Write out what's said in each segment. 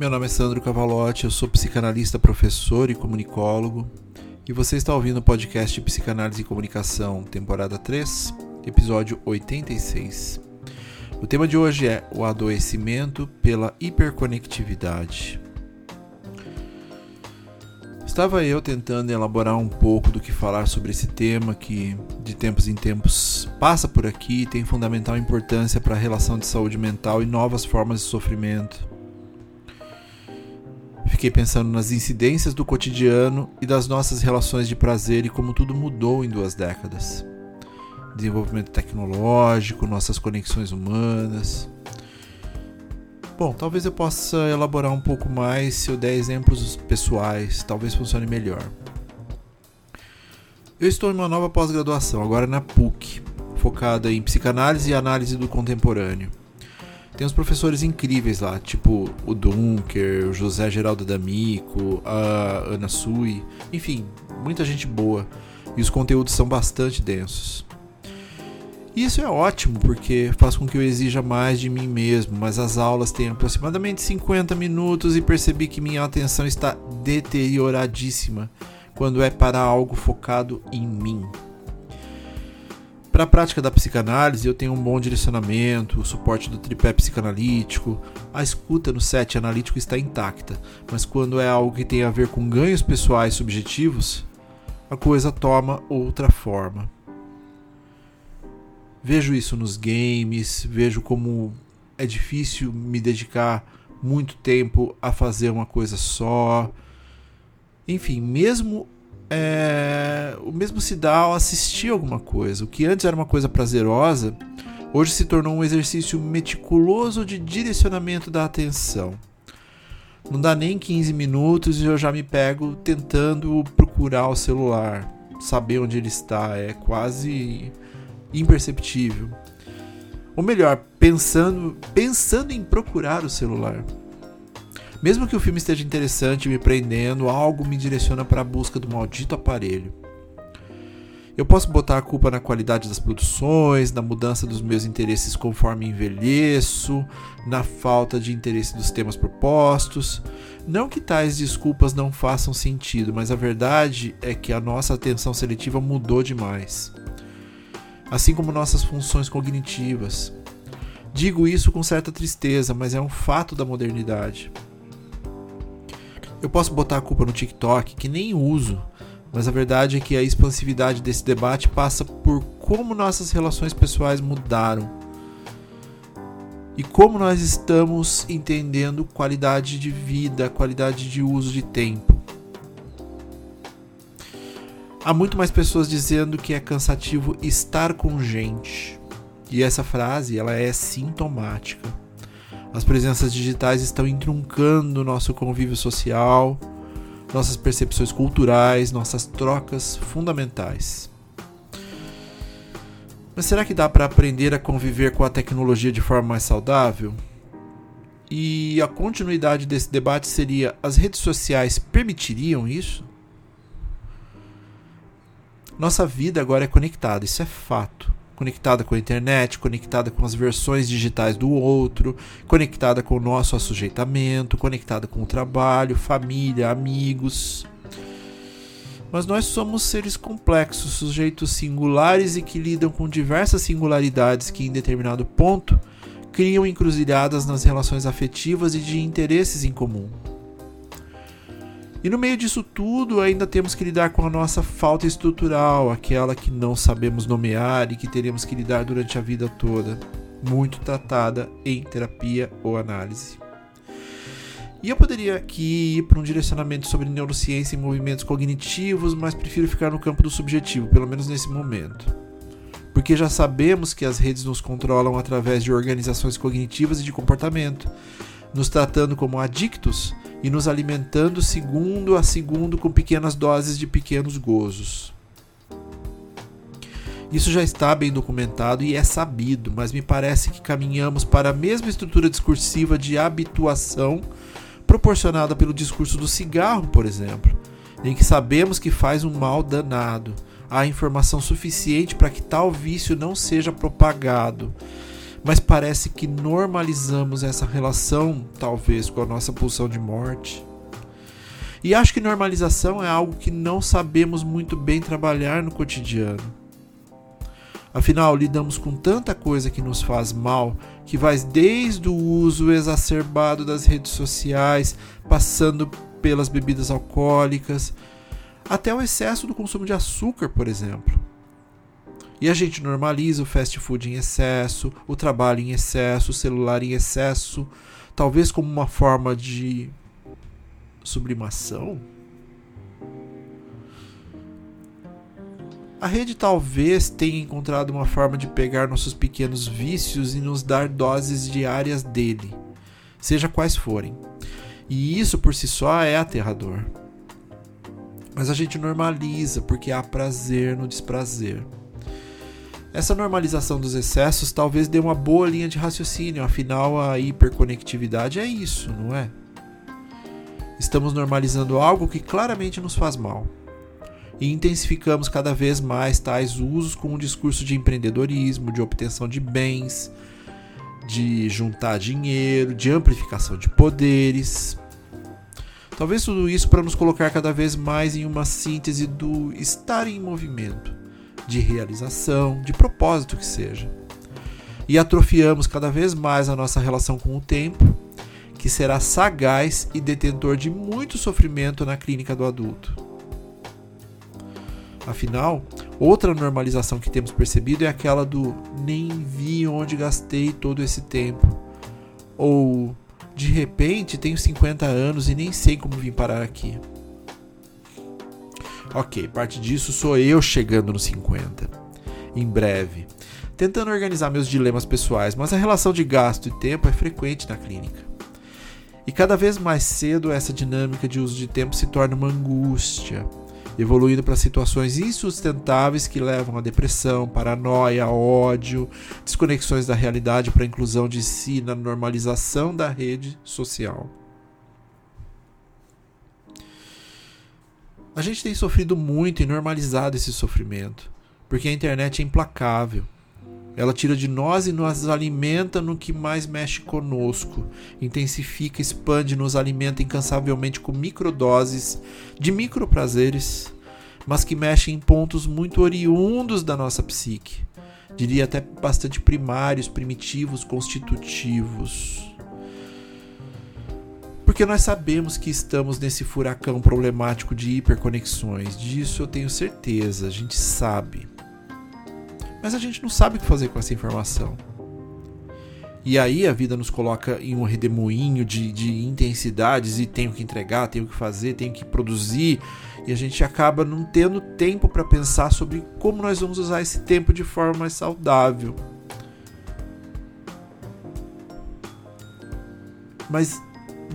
Meu nome é Sandro Cavalotti, eu sou psicanalista, professor e comunicólogo, e você está ouvindo o podcast Psicanálise e Comunicação, temporada 3, episódio 86. O tema de hoje é o adoecimento pela hiperconectividade. Estava eu tentando elaborar um pouco do que falar sobre esse tema que, de tempos em tempos, passa por aqui e tem fundamental importância para a relação de saúde mental e novas formas de sofrimento. Fiquei pensando nas incidências do cotidiano e das nossas relações de prazer e como tudo mudou em duas décadas. Desenvolvimento tecnológico, nossas conexões humanas. Bom, talvez eu possa elaborar um pouco mais se eu der exemplos pessoais, talvez funcione melhor. Eu estou em uma nova pós-graduação, agora na PUC, focada em psicanálise e análise do contemporâneo. Tem uns professores incríveis lá, tipo o Dunker, o José Geraldo D'Amico, a Ana Sui, enfim, muita gente boa. E os conteúdos são bastante densos. E isso é ótimo porque faz com que eu exija mais de mim mesmo, mas as aulas têm aproximadamente 50 minutos e percebi que minha atenção está deterioradíssima quando é para algo focado em mim. Para a prática da psicanálise, eu tenho um bom direcionamento, o suporte do tripé psicanalítico, a escuta no set analítico está intacta, mas quando é algo que tem a ver com ganhos pessoais subjetivos, a coisa toma outra forma. Vejo isso nos games, vejo como é difícil me dedicar muito tempo a fazer uma coisa só. Enfim, mesmo é, o mesmo se dá ao assistir alguma coisa. O que antes era uma coisa prazerosa, hoje se tornou um exercício meticuloso de direcionamento da atenção. Não dá nem 15 minutos e eu já me pego tentando procurar o celular, saber onde ele está, é quase imperceptível. Ou melhor, pensando, pensando em procurar o celular. Mesmo que o filme esteja interessante me prendendo, algo me direciona para a busca do maldito aparelho. Eu posso botar a culpa na qualidade das produções, na mudança dos meus interesses conforme envelheço, na falta de interesse dos temas propostos. Não que tais desculpas não façam sentido, mas a verdade é que a nossa atenção seletiva mudou demais. Assim como nossas funções cognitivas. Digo isso com certa tristeza, mas é um fato da modernidade. Eu posso botar a culpa no TikTok, que nem uso, mas a verdade é que a expansividade desse debate passa por como nossas relações pessoais mudaram e como nós estamos entendendo qualidade de vida, qualidade de uso de tempo. Há muito mais pessoas dizendo que é cansativo estar com gente. E essa frase, ela é sintomática. As presenças digitais estão entroncando nosso convívio social, nossas percepções culturais, nossas trocas fundamentais. Mas será que dá para aprender a conviver com a tecnologia de forma mais saudável? E a continuidade desse debate seria: as redes sociais permitiriam isso? Nossa vida agora é conectada, isso é fato conectada com a internet, conectada com as versões digitais do outro, conectada com o nosso assujeitamento, conectada com o trabalho, família, amigos. Mas nós somos seres complexos, sujeitos singulares e que lidam com diversas singularidades que, em determinado ponto, criam encruzilhadas nas relações afetivas e de interesses em comum. E no meio disso tudo, ainda temos que lidar com a nossa falta estrutural, aquela que não sabemos nomear e que teremos que lidar durante a vida toda, muito tratada em terapia ou análise. E eu poderia aqui ir para um direcionamento sobre neurociência e movimentos cognitivos, mas prefiro ficar no campo do subjetivo, pelo menos nesse momento. Porque já sabemos que as redes nos controlam através de organizações cognitivas e de comportamento, nos tratando como adictos e nos alimentando segundo a segundo com pequenas doses de pequenos gozos. Isso já está bem documentado e é sabido, mas me parece que caminhamos para a mesma estrutura discursiva de habituação proporcionada pelo discurso do cigarro, por exemplo, em que sabemos que faz um mal danado. Há informação suficiente para que tal vício não seja propagado, mas parece que normalizamos essa relação, talvez, com a nossa pulsão de morte. E acho que normalização é algo que não sabemos muito bem trabalhar no cotidiano. Afinal, lidamos com tanta coisa que nos faz mal, que vai desde o uso exacerbado das redes sociais, passando pelas bebidas alcoólicas, até o excesso do consumo de açúcar, por exemplo. E a gente normaliza o fast food em excesso, o trabalho em excesso, o celular em excesso, talvez como uma forma de sublimação? A rede talvez tenha encontrado uma forma de pegar nossos pequenos vícios e nos dar doses diárias dele, seja quais forem. E isso por si só é aterrador. Mas a gente normaliza porque há prazer no desprazer. Essa normalização dos excessos talvez dê uma boa linha de raciocínio, afinal a hiperconectividade é isso, não é? Estamos normalizando algo que claramente nos faz mal. E intensificamos cada vez mais tais usos com um discurso de empreendedorismo, de obtenção de bens, de juntar dinheiro, de amplificação de poderes. Talvez tudo isso para nos colocar cada vez mais em uma síntese do estar em movimento de realização, de propósito que seja. E atrofiamos cada vez mais a nossa relação com o tempo, que será sagaz e detentor de muito sofrimento na clínica do adulto. Afinal, outra normalização que temos percebido é aquela do nem vi onde gastei todo esse tempo. Ou de repente tenho 50 anos e nem sei como vim parar aqui. Ok, parte disso sou eu chegando nos 50. Em breve. Tentando organizar meus dilemas pessoais, mas a relação de gasto e tempo é frequente na clínica. E cada vez mais cedo essa dinâmica de uso de tempo se torna uma angústia, evoluindo para situações insustentáveis que levam a depressão, paranoia, ódio, desconexões da realidade para a inclusão de si na normalização da rede social. A gente tem sofrido muito e normalizado esse sofrimento, porque a internet é implacável. Ela tira de nós e nos alimenta no que mais mexe conosco, intensifica, expande, nos alimenta incansavelmente com microdoses de microprazeres, mas que mexem em pontos muito oriundos da nossa psique, diria até bastante primários, primitivos, constitutivos. Porque nós sabemos que estamos nesse furacão problemático de hiperconexões. Disso eu tenho certeza, a gente sabe. Mas a gente não sabe o que fazer com essa informação. E aí a vida nos coloca em um redemoinho de, de intensidades e tenho que entregar, tenho que fazer, tenho que produzir. E a gente acaba não tendo tempo para pensar sobre como nós vamos usar esse tempo de forma mais saudável. Mas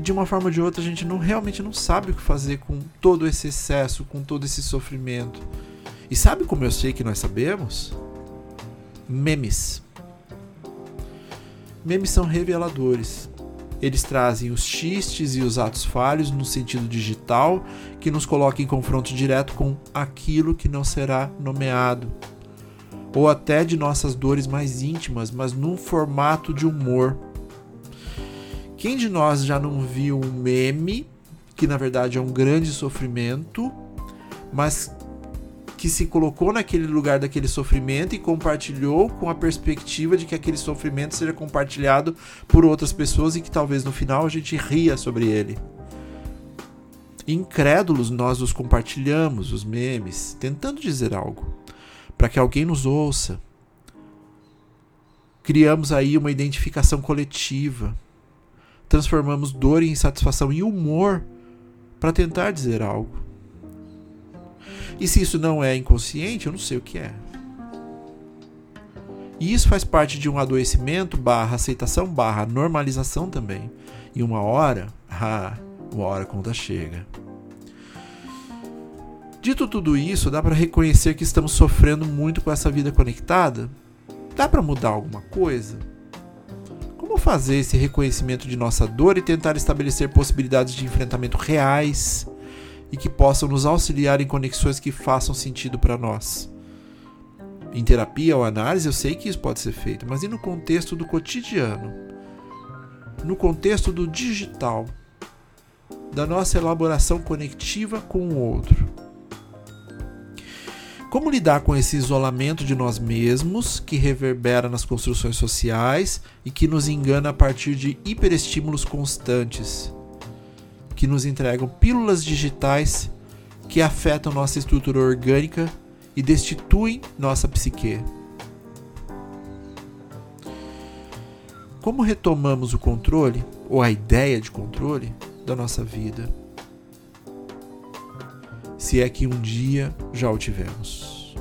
de uma forma ou de outra a gente não realmente não sabe o que fazer com todo esse excesso, com todo esse sofrimento. E sabe como eu sei que nós sabemos? Memes. Memes são reveladores. Eles trazem os xistes e os atos falhos no sentido digital que nos coloca em confronto direto com aquilo que não será nomeado, ou até de nossas dores mais íntimas, mas num formato de humor quem de nós já não viu um meme que na verdade é um grande sofrimento, mas que se colocou naquele lugar daquele sofrimento e compartilhou com a perspectiva de que aquele sofrimento seja compartilhado por outras pessoas e que talvez no final a gente ria sobre ele. Incrédulos, nós os compartilhamos, os memes, tentando dizer algo, para que alguém nos ouça. Criamos aí uma identificação coletiva transformamos dor em insatisfação em humor para tentar dizer algo. E se isso não é inconsciente, eu não sei o que é. E isso faz parte de um adoecimento barra aceitação barra normalização também. E uma hora, ah, uma hora a conta chega. Dito tudo isso, dá para reconhecer que estamos sofrendo muito com essa vida conectada? Dá para mudar alguma coisa? Fazer esse reconhecimento de nossa dor e tentar estabelecer possibilidades de enfrentamento reais e que possam nos auxiliar em conexões que façam sentido para nós? em terapia ou análise, eu sei que isso pode ser feito, mas e no contexto do cotidiano? No contexto do digital, da nossa elaboração conectiva com o outro. Como lidar com esse isolamento de nós mesmos que reverbera nas construções sociais e que nos engana a partir de hiperestímulos constantes, que nos entregam pílulas digitais que afetam nossa estrutura orgânica e destituem nossa psique. Como retomamos o controle, ou a ideia de controle, da nossa vida? Se é que um dia já o tivemos.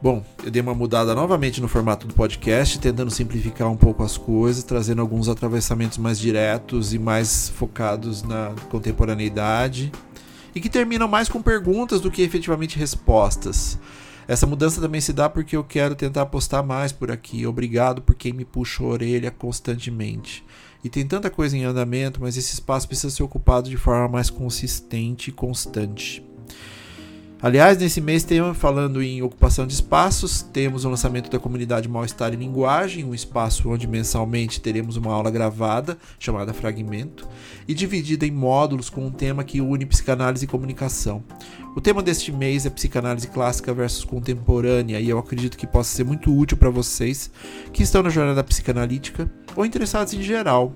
Bom, eu dei uma mudada novamente no formato do podcast, tentando simplificar um pouco as coisas, trazendo alguns atravessamentos mais diretos e mais focados na contemporaneidade e que terminam mais com perguntas do que efetivamente respostas. Essa mudança também se dá porque eu quero tentar postar mais por aqui. Obrigado por quem me puxa a orelha constantemente. E tem tanta coisa em andamento, mas esse espaço precisa ser ocupado de forma mais consistente e constante. Aliás, nesse mês, temos, falando em ocupação de espaços, temos o lançamento da comunidade Mal-Estar e Linguagem, um espaço onde mensalmente teremos uma aula gravada, chamada Fragmento, e dividida em módulos com um tema que une psicanálise e comunicação. O tema deste mês é psicanálise clássica versus contemporânea, e eu acredito que possa ser muito útil para vocês que estão na jornada psicanalítica ou interessados em geral.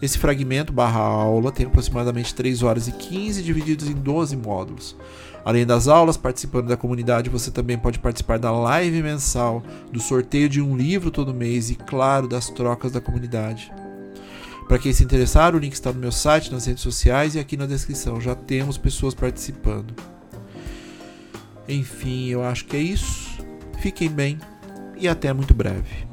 Esse fragmento barra aula tem aproximadamente 3 horas e 15 divididos em 12 módulos. Além das aulas, participando da comunidade, você também pode participar da live mensal, do sorteio de um livro todo mês e, claro, das trocas da comunidade. Para quem se interessar, o link está no meu site, nas redes sociais e aqui na descrição. Já temos pessoas participando. Enfim, eu acho que é isso. Fiquem bem e até muito breve.